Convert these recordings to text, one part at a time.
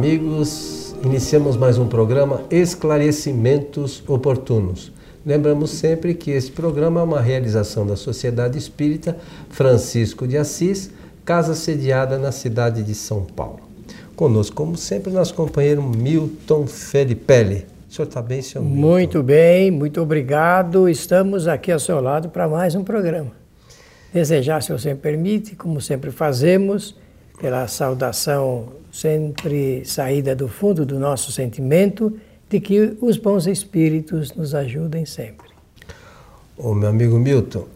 amigos. Iniciamos mais um programa Esclarecimentos Oportunos. Lembramos sempre que esse programa é uma realização da Sociedade Espírita Francisco de Assis, casa sediada na cidade de São Paulo. Conosco, como sempre, nosso companheiro Milton Felipelli. O senhor está bem, senhor Milton? Muito bem, muito obrigado. Estamos aqui ao seu lado para mais um programa. Desejar, se você me permite, como sempre fazemos, pela saudação sempre saída do fundo do nosso sentimento, de que os bons espíritos nos ajudem sempre. Ô, meu amigo Milton,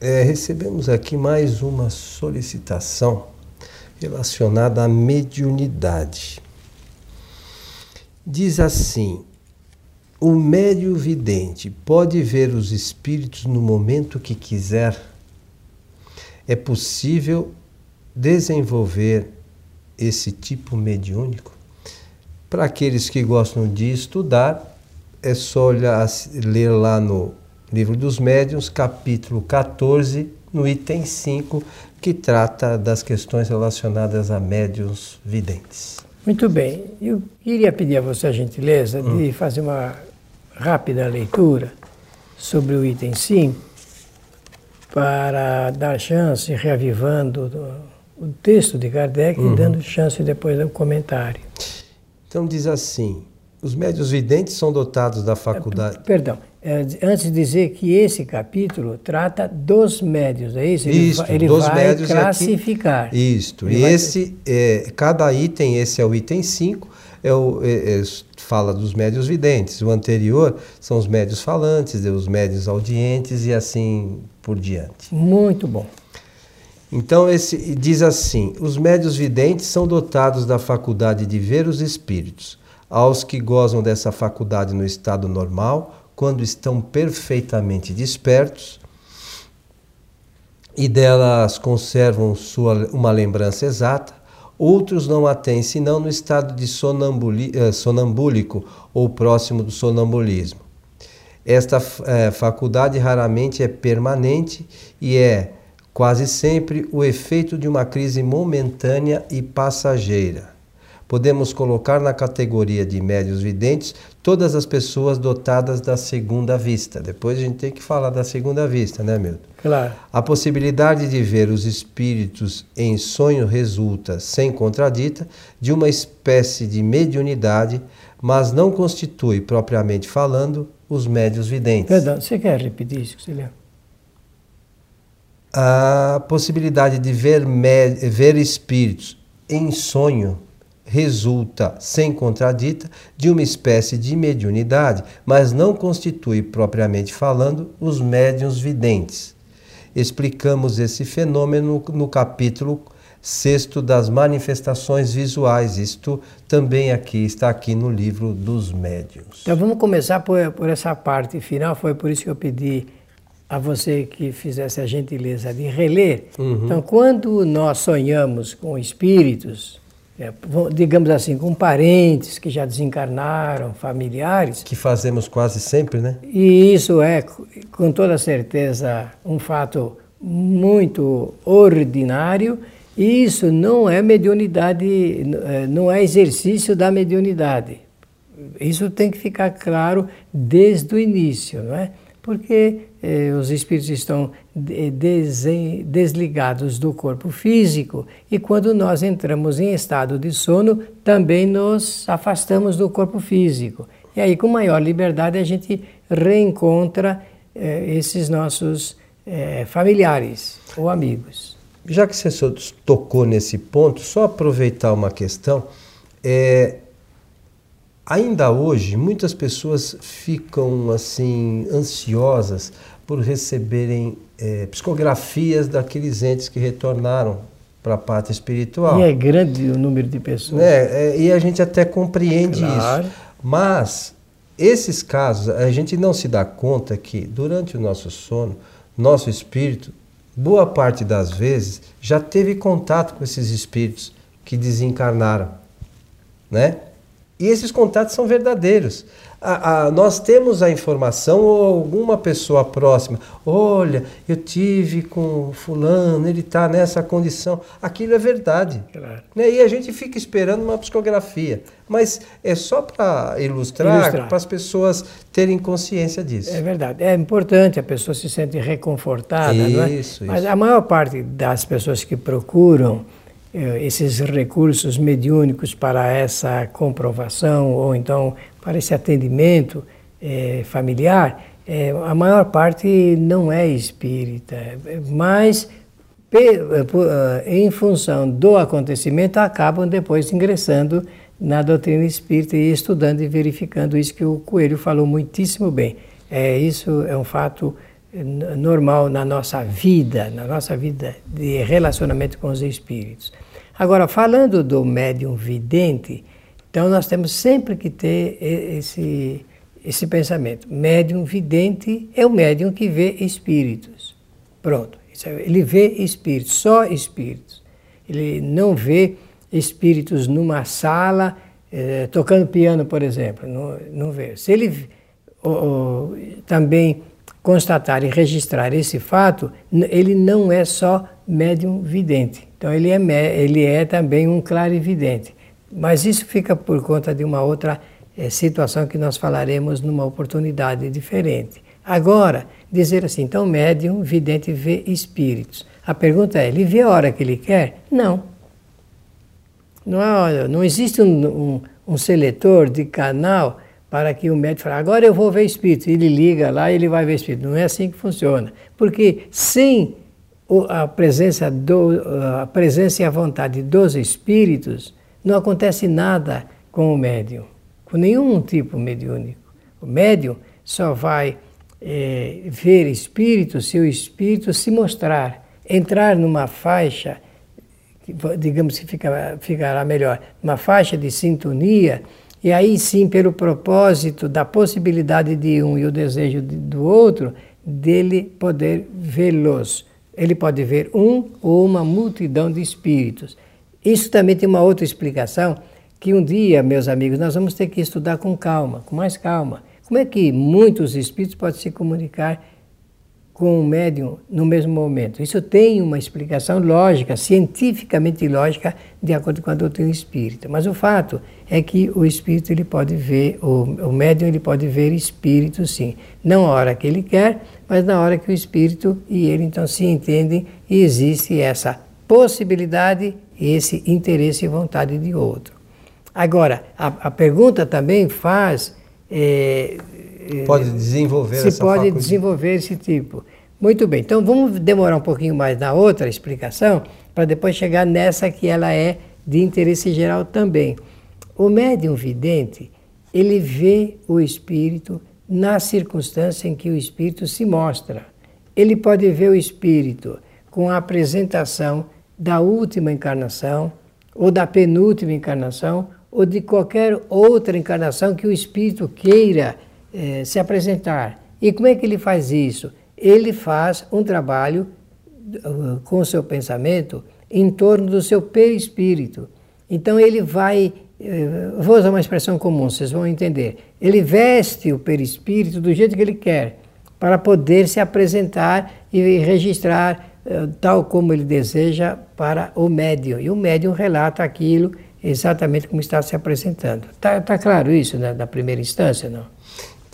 é, recebemos aqui mais uma solicitação relacionada à mediunidade. Diz assim: o médio vidente pode ver os espíritos no momento que quiser. É possível desenvolver esse tipo mediúnico? Para aqueles que gostam de estudar, é só olhar, ler lá no Livro dos Médiuns, capítulo 14, no item 5, que trata das questões relacionadas a médiuns videntes. Muito bem. Eu queria pedir a você a gentileza hum. de fazer uma rápida leitura sobre o item 5 para dar chance, reavivando o texto de Kardec uhum. e dando chance depois do comentário. Então diz assim: os médios videntes são dotados da faculdade. Perdão, é, antes de dizer que esse capítulo trata dos médios, é isso? Ele, Isto, ele dos vai médios classificar. Aqui, isto. Ele e vai... esse, é, cada item, esse é o item 5, é o, é, é, fala dos médios videntes. O anterior são os médios falantes, os médios audientes e assim por diante. Muito bom. Então esse diz assim: os médios videntes são dotados da faculdade de ver os espíritos. Aos que gozam dessa faculdade no estado normal, quando estão perfeitamente despertos e delas conservam sua, uma lembrança exata, outros não a têm senão no estado de eh, sonambúlico ou próximo do sonambulismo. Esta é, faculdade raramente é permanente e é quase sempre o efeito de uma crise momentânea e passageira. Podemos colocar na categoria de médios videntes todas as pessoas dotadas da segunda vista. Depois a gente tem que falar da segunda vista, né, Milton? Claro. A possibilidade de ver os espíritos em sonho resulta, sem contradita, de uma espécie de mediunidade, mas não constitui, propriamente falando, os médios videntes. Perdão, você quer repetir isso que você leu? A possibilidade de ver, ver espíritos em sonho resulta, sem contradita, de uma espécie de mediunidade, mas não constitui, propriamente falando, os médiuns videntes. Explicamos esse fenômeno no capítulo sexto das manifestações visuais. Isto também aqui está aqui no livro dos médiuns. Então vamos começar por, por essa parte final. Foi por isso que eu pedi a você que fizesse a gentileza de reler. Uhum. Então, quando nós sonhamos com espíritos, é, digamos assim, com parentes que já desencarnaram, familiares. Que fazemos quase sempre, né? E isso é, com toda certeza, um fato muito ordinário. E isso não é mediunidade, é, não é exercício da mediunidade. Isso tem que ficar claro desde o início, não é? Porque eh, os espíritos estão desligados do corpo físico e quando nós entramos em estado de sono, também nos afastamos do corpo físico. E aí, com maior liberdade, a gente reencontra eh, esses nossos eh, familiares ou amigos. Já que você tocou nesse ponto, só aproveitar uma questão. É, Ainda hoje, muitas pessoas ficam assim ansiosas por receberem é, psicografias daqueles entes que retornaram para a parte espiritual. E é grande o número de pessoas. É, é, e a gente até compreende claro. isso. Mas esses casos, a gente não se dá conta que durante o nosso sono, nosso espírito, boa parte das vezes, já teve contato com esses espíritos que desencarnaram, né? E esses contatos são verdadeiros. a, a, nós temos a informação ou alguma pessoa próxima, olha, eu tive com fulano, ele está nessa condição. Aquilo é verdade. Claro. Né? E a gente fica esperando uma psicografia. Mas é só para ilustrar, ilustrar. para as pessoas terem consciência disso. É verdade. É importante, a pessoa se sente reconfortada, isso, é? Isso. Mas a maior parte das pessoas que procuram esses recursos mediúnicos para essa comprovação ou então para esse atendimento eh, familiar, eh, a maior parte não é espírita, mas em função do acontecimento acabam depois ingressando na doutrina espírita e estudando e verificando isso que o Coelho falou muitíssimo bem. É, isso é um fato normal na nossa vida, na nossa vida de relacionamento com os espíritos. Agora, falando do médium vidente, então nós temos sempre que ter esse, esse pensamento. Médium vidente é o médium que vê espíritos. Pronto. É, ele vê espíritos, só espíritos. Ele não vê espíritos numa sala eh, tocando piano, por exemplo. Não, não vê. Se ele também constatar e registrar esse fato, ele não é só médium vidente. Então ele é, ele é também um clarividente. Mas isso fica por conta de uma outra é, situação que nós falaremos numa oportunidade diferente. Agora, dizer assim, então médium vidente vê espíritos. A pergunta é, ele vê a hora que ele quer? Não. Não, é, não existe um, um, um seletor de canal para que o médico fale, agora eu vou ver espírito. Ele liga lá e ele vai ver espírito. Não é assim que funciona. Porque sem a presença, do, a presença e a vontade dos espíritos, não acontece nada com o médium, com nenhum tipo mediúnico. O médium só vai é, ver espírito se o espírito se mostrar, entrar numa faixa, digamos que fica, ficará melhor, uma faixa de sintonia e aí sim, pelo propósito da possibilidade de um e o desejo do outro, dele poder vê-los. Ele pode ver um ou uma multidão de espíritos. Isso também tem uma outra explicação, que um dia, meus amigos, nós vamos ter que estudar com calma, com mais calma. Como é que muitos espíritos podem se comunicar com o médium no mesmo momento. Isso tem uma explicação lógica, cientificamente lógica, de acordo com a doutrina espírita. Mas o fato é que o espírito ele pode ver, o, o médium ele pode ver espírito sim. Não a hora que ele quer, mas na hora que o espírito e ele então se entendem e existe essa possibilidade, esse interesse e vontade de outro. Agora, a, a pergunta também faz é, Pode desenvolver se essa pode faculdade. desenvolver esse tipo. Muito bem, então vamos demorar um pouquinho mais na outra explicação, para depois chegar nessa que ela é de interesse geral também. O médium vidente, ele vê o espírito na circunstância em que o espírito se mostra. Ele pode ver o espírito com a apresentação da última encarnação, ou da penúltima encarnação, ou de qualquer outra encarnação que o espírito queira eh, se apresentar. E como é que ele faz isso? Ele faz um trabalho uh, com o seu pensamento em torno do seu perispírito. Então ele vai, uh, vou usar uma expressão comum, vocês vão entender. Ele veste o perispírito do jeito que ele quer, para poder se apresentar e registrar uh, tal como ele deseja para o médium. E o médium relata aquilo exatamente como está se apresentando. Está tá claro isso né, na primeira instância, não?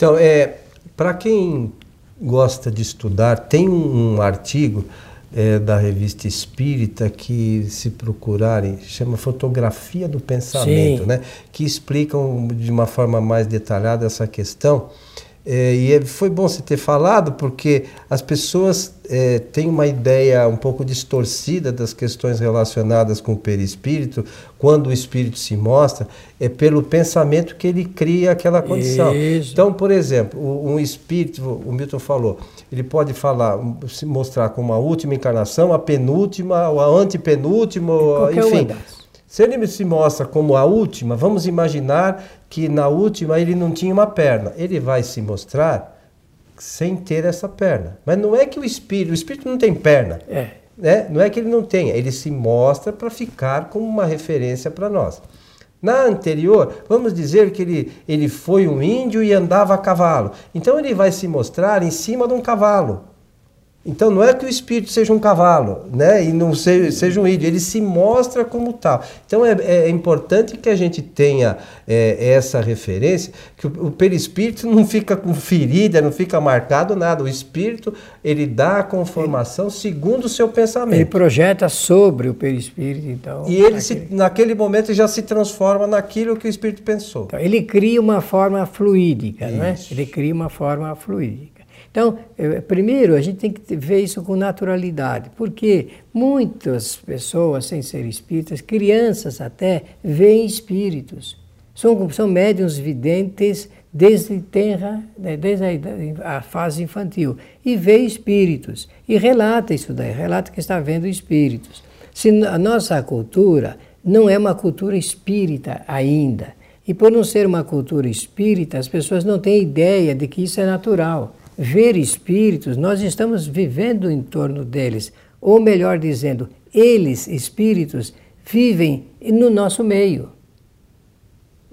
Então, é, para quem gosta de estudar, tem um, um artigo é, da revista Espírita que, se procurarem, chama Fotografia do Pensamento, né? que explicam de uma forma mais detalhada essa questão. É, e é, foi bom você ter falado, porque as pessoas é, têm uma ideia um pouco distorcida das questões relacionadas com o perispírito, quando o espírito se mostra, é pelo pensamento que ele cria aquela condição. Isso. Então, por exemplo, um espírito, o Milton falou, ele pode falar, se mostrar como a última encarnação, a penúltima, a antepenúltima, enfim. Se ele se mostra como a última, vamos imaginar que na última ele não tinha uma perna. Ele vai se mostrar sem ter essa perna. Mas não é que o espírito, o espírito não tem perna. É. Né? Não é que ele não tenha, ele se mostra para ficar como uma referência para nós. Na anterior, vamos dizer que ele, ele foi um índio e andava a cavalo. Então ele vai se mostrar em cima de um cavalo. Então não é que o espírito seja um cavalo, né? E não seja, seja um índio, ele se mostra como tal. Então é, é importante que a gente tenha é, essa referência, que o, o, perispírito não fica com ferida, não fica marcado nada. O espírito ele dá a conformação segundo o seu pensamento. Ele projeta sobre o perispírito, então. E ele se, naquele momento já se transforma naquilo que o espírito pensou. Então, ele cria uma forma fluídica, Isso. não é? Ele cria uma forma fluídica. Então, primeiro, a gente tem que ver isso com naturalidade, porque muitas pessoas, sem ser espíritas, crianças até, veem espíritos. São, são médiums videntes desde, terra, né, desde a, a, fase infantil e vê espíritos. E relata isso daí, relata que está vendo espíritos. Se a nossa cultura não é uma cultura espírita ainda, e por não ser uma cultura espírita, as pessoas não têm ideia de que isso é natural ver espíritos, nós estamos vivendo em torno deles. Ou melhor dizendo, eles, espíritos, vivem no nosso meio.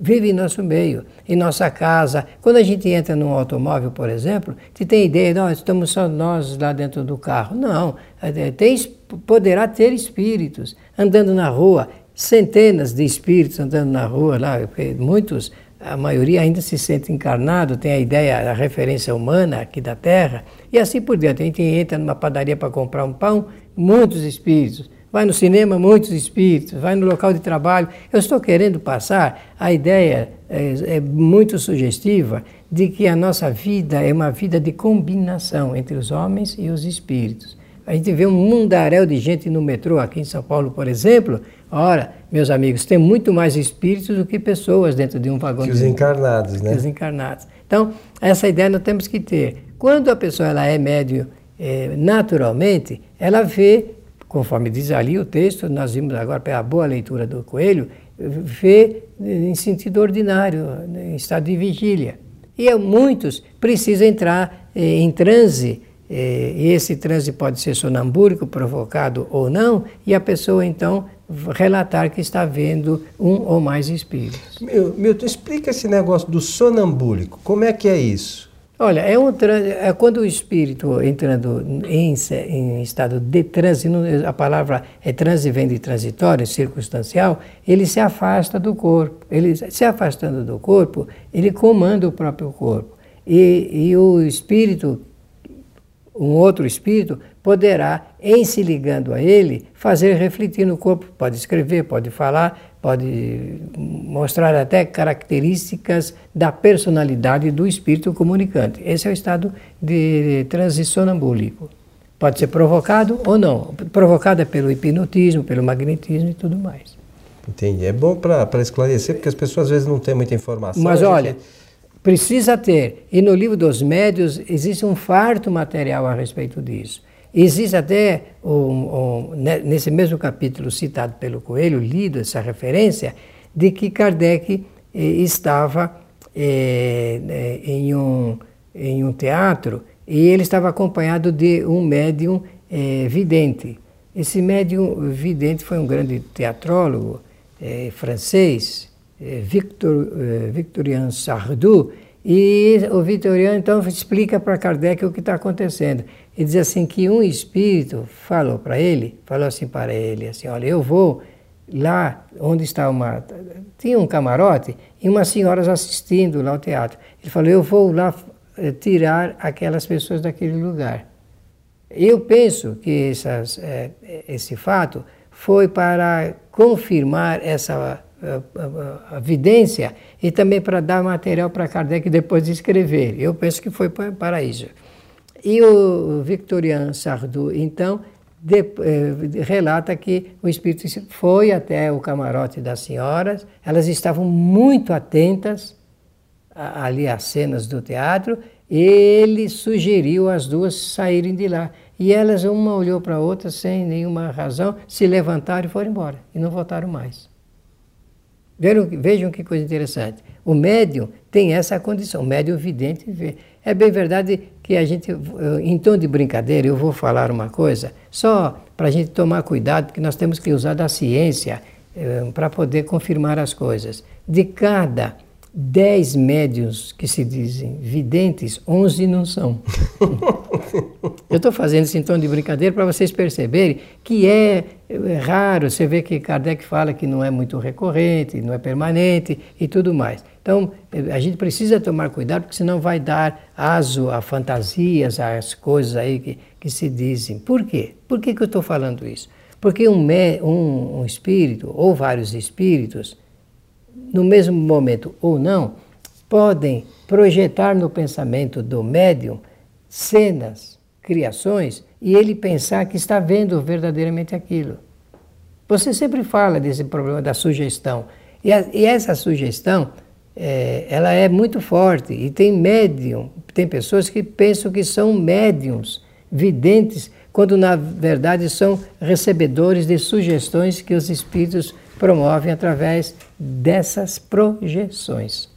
Vivem em nosso meio, em nossa casa. Quando a gente entra num automóvel, por exemplo, você tem ideia, nós estamos só nós lá dentro do carro. Não, é, tem, poderá ter espíritos andando na rua, centenas de espíritos andando na rua lá, muitos a maioria ainda se sente encarnado, tem a ideia, a referência humana aqui da Terra, e assim por diante. A gente entra numa padaria para comprar um pão, muitos espíritos. Vai no cinema, muitos espíritos. Vai no local de trabalho. Eu estou querendo passar a ideia é, é muito sugestiva de que a nossa vida é uma vida de combinação entre os homens e os espíritos. A gente vê um mundaréu de gente no metrô aqui em São Paulo, por exemplo, Ora, meus amigos, tem muito mais espíritos do que pessoas dentro de um vagão. Que os encarnados, né? Que os encarnados. Então, essa ideia nós temos que ter. Quando a pessoa ela é médio é, naturalmente, ela vê, conforme diz ali o texto, nós vimos agora pela boa leitura do Coelho, vê em sentido ordinário, em estado de vigília. E muitos precisam entrar é, em transe esse transe pode ser sonambúrico, provocado ou não, e a pessoa então relatar que está vendo um ou mais espíritos. Milton, explica esse negócio do sonambúlico. Como é que é isso? Olha, é, um é quando o espírito entrando em, em estado de transe, a palavra é transe vem de transitório, circunstancial, ele se afasta do corpo. Ele se afastando do corpo, ele comanda o próprio corpo. E, e o espírito um outro espírito poderá, em se ligando a ele, fazer refletir no corpo. Pode escrever, pode falar, pode mostrar até características da personalidade do espírito comunicante. Esse é o estado de transição sonambúlico. Pode ser provocado ou não. Provocado é pelo hipnotismo, pelo magnetismo e tudo mais. Entendi. É bom para esclarecer, porque as pessoas às vezes não têm muita informação. Mas olha. Precisa ter. E no livro dos médios existe um farto material a respeito disso. Existe até, um, um, nesse mesmo capítulo citado pelo Coelho, lido essa referência, de que Kardec eh, estava eh, eh, em, um, em um teatro e ele estava acompanhado de um médium vidente. Esse médium vidente foi um grande teatrólogo francês, Victor, eh, Victorien Sardou, e o Victoriano então explica para Kardec o que está acontecendo. Ele diz assim que um espírito falou para ele, falou assim para ele, assim, olha, eu vou lá onde está uma... Tinha um camarote e umas senhoras assistindo lá ao teatro. Ele falou, eu vou lá eh, tirar aquelas pessoas daquele lugar. Eu penso que essas, esse fato foi para confirmar essa a, a, vidência e também para dar material para Kardec depois de escrever. Eu penso que foi para isso. E o Victorian Sardou, então, de, eh, relata que o espírito foi até o camarote das senhoras, elas estavam muito atentas a, ali às cenas do teatro, ele sugeriu as duas saírem de lá. E elas, uma olhou para a outra sem nenhuma razão, se levantaram e foram embora, e não voltaram mais. Vejam, vejam que coisa interessante. O médium tem essa condição, o médium vidente vê. É bem verdade que a gente, em tom de brincadeira, eu vou falar uma coisa, só para a gente tomar cuidado, porque nós temos que usar da ciência eh, para poder confirmar as coisas. De cada dez médios que se dizem videntes, onze não são. Eu estou fazendo esse tom de brincadeira para vocês perceberem que é, é, raro. Você vê que Kardec fala que não é muito recorrente, não é permanente e tudo mais. Então, eh, a gente precisa tomar cuidado, porque senão vai dar aso a fantasias, às coisas aí que, que se dizem. Por quê? Por que, que eu estou falando isso? Porque um, um, um espírito, ou vários espíritos, no mesmo momento ou não, podem projetar no pensamento do médium cenas, criações, e ele pensar que está vendo verdadeiramente aquilo. Você sempre fala desse problema da sugestão. E, a, e essa sugestão, é, ela é muito forte. E tem médium, tem pessoas que pensam que são médiums, videntes, quando na verdade são recebedores de sugestões que os espíritos promovem através dessas projeções.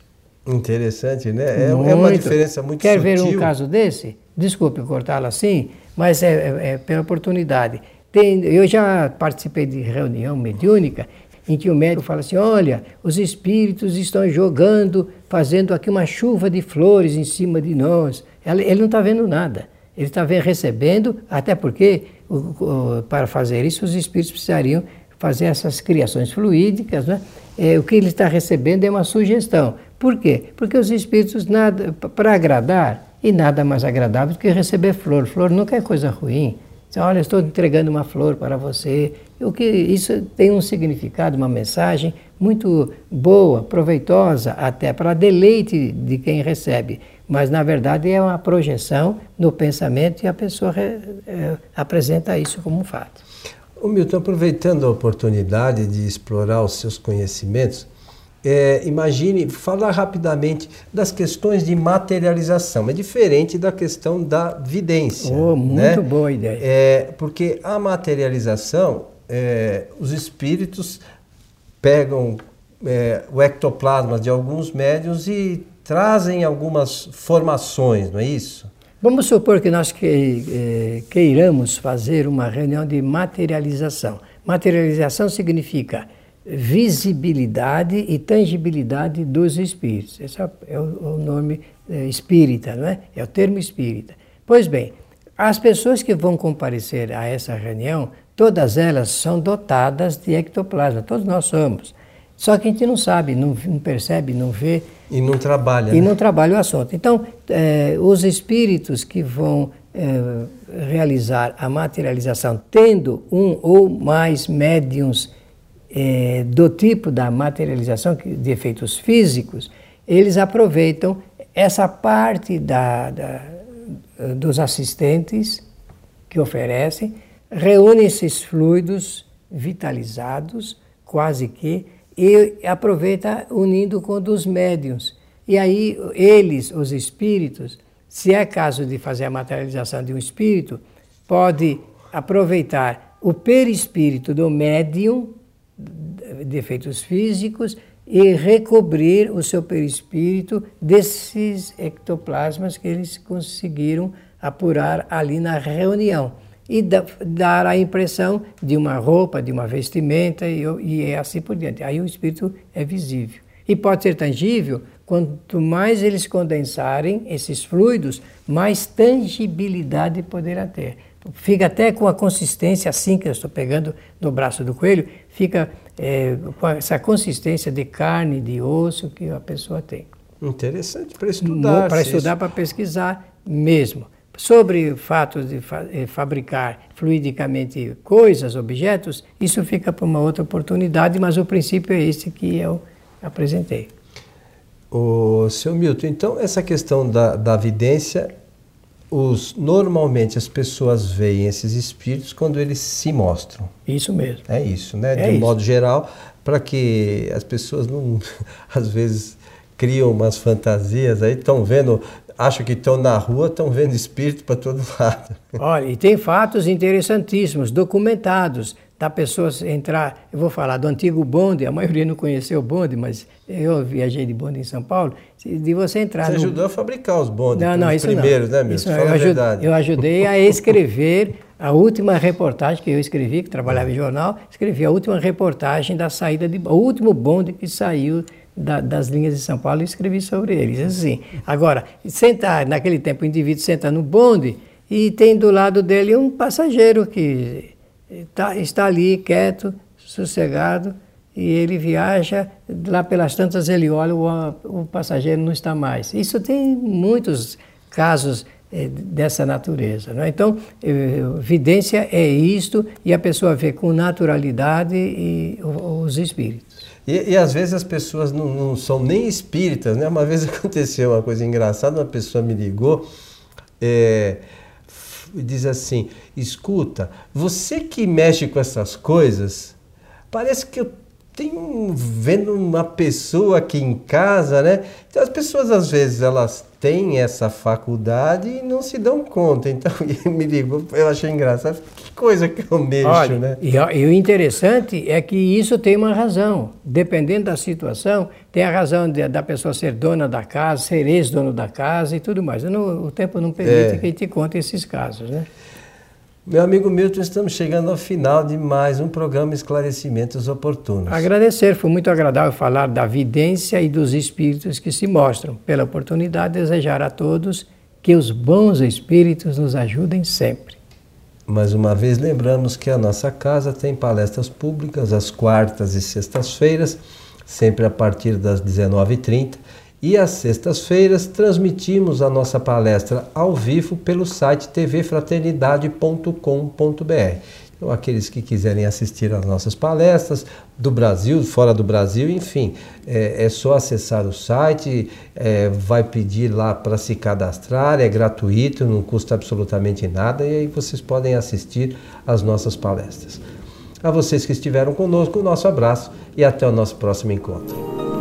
Interessante, né? É, é uma diferença muito Quer sutil. ver um caso desse? Desculpe cortá-lo assim, mas é, é, é pela oportunidade. Tem, eu já participei de reunião mediúnica em que o médico fala assim: olha, os espíritos estão jogando, fazendo aqui uma chuva de flores em cima de nós. Ele não está vendo nada. Ele está recebendo, até porque o, o, para fazer isso os espíritos precisariam fazer essas criações fluídicas, né? É, o que ele está recebendo é uma sugestão. Por quê? Porque os espíritos, nada para agradar, e nada mais agradável do que receber flor. Flor nunca é coisa ruim. Você, olha, estou entregando uma flor para você. O que isso tem um significado, uma mensagem muito boa, proveitosa até para deleite de quem recebe. Mas na verdade é uma projeção no pensamento e a pessoa é, apresenta isso como um fato. O Milton, aproveitando a oportunidade de explorar os seus conhecimentos, é, imagine, falar rapidamente das questões de materialização. É diferente da questão da vidência. Oh, muito né? boa ideia. É, porque a materialização, é, os espíritos pegam é, o ectoplasma de alguns médios e trazem algumas formações, não é isso? Vamos supor que nós que, eh, queiramos fazer uma reunião de materialização. Materialização significa visibilidade e tangibilidade dos espíritos. Esse é o nome eh, espírita, não é? É o termo espírita. Pois bem, as pessoas que vão comparecer a essa reunião, todas elas são dotadas de ectoplasma, todos nós somos. Só que a gente não sabe, não, não percebe, não vê. E não trabalha. E né? não trabalha o assunto. Então, é, os espíritos que vão é, realizar a materialização, tendo um ou mais médiums é, do tipo da materialização, de efeitos físicos, eles aproveitam essa parte da, da, dos assistentes que oferecem, reúnem esses fluidos vitalizados, quase que e aproveita unindo com dos médiums. E aí eles, os espíritos, se é caso de fazer a materialização de um espírito, pode aproveitar o perispírito do médium, de efeitos físicos, e recobrir o seu perispírito desses ectoplasmas que eles conseguiram apurar ali na reunião e dar a impressão de uma roupa, de uma vestimenta e, e é assim por diante. Aí o espírito é visível. E pode ser tangível, quanto mais eles condensarem esses fluidos, mais tangibilidade poderá ter. Fica até com a consistência assim que eu estou pegando no braço do coelho, fica é, com essa consistência de carne, de osso que a pessoa tem. Interessante para estudar. Para estudar, para pesquisar mesmo. Sobre o fato de fa eh, fabricar fluidicamente coisas, objetos, isso fica para uma outra oportunidade, mas o princípio é esse que eu apresentei. O seu Milton, então essa questão da, da vidência, os, normalmente as pessoas veem esses espíritos quando eles se mostram. Isso mesmo. É isso, né? É de um modo geral, para que as pessoas não, às vezes, criam umas fantasias aí, estão vendo acham que estão na rua, estão vendo espírito para todo lado. Olha, e tem fatos interessantíssimos, documentados, da pessoa entrar, eu vou falar do antigo bonde, a maioria não conheceu o bonde, mas eu viajei de bonde em São Paulo, de você entrar... Você no... ajudou a fabricar os bondes, não, não, os primeiros, não. né, meu? Isso Fala eu, a eu ajudei a escrever A última reportagem que eu escrevi, que trabalhava em jornal, escrevi a última reportagem da saída de. O último bonde que saiu da, das linhas de São Paulo e escrevi sobre eles. Assim. Agora, sentar, naquele tempo o indivíduo senta no bonde e tem do lado dele um passageiro que tá, está ali quieto, sossegado, e ele viaja, lá pelas tantas ele olha, o, o passageiro não está mais. Isso tem muitos casos eh, dessa natureza. Né? Então, eh, vidência é isto, e a pessoa vê com naturalidade e, os espíritos. E, e, às vezes as pessoas não, não, são nem espíritas, né? Uma vez aconteceu uma coisa engraçada, uma pessoa me ligou é, e diz assim: escuta, você que mexe com essas coisas, parece que eu tenho vendo uma pessoa aqui em casa, né? Então as pessoas às vezes elas têm essa faculdade e não se dão conta. Então me ligou, eu achei engraçado. Que coisa que eu mexo, Olha, né? E, e, o interessante é que isso tem uma razão. Dependendo da situação, tem a razão de, da pessoa ser dona da casa, ser ex-dono da casa e tudo mais. Não, o tempo não permite é. que a gente conte esses casos, né? Meu amigo Milton, estamos chegando ao final de mais um programa Esclarecimentos Oportunos. Agradecer, foi muito agradável falar da vidência e dos espíritos que se mostram. Pela oportunidade, desejar a todos que os bons espíritos nos ajudem sempre. Mais uma vez, lembramos que a nossa casa tem palestras públicas às quartas e sextas-feiras, sempre a partir das 19h30 e às sextas-feiras transmitimos a nossa palestra ao vivo pelo site tvfraternidade.com.br. Então, aqueles que quiserem assistir às nossas palestras, do Brasil, fora do Brasil, enfim, é, é só acessar o site, é, vai pedir lá para se cadastrar, é gratuito, não custa absolutamente nada, e aí vocês podem assistir às nossas palestras. A vocês que estiveram conosco, o nosso abraço e até o nosso próximo encontro.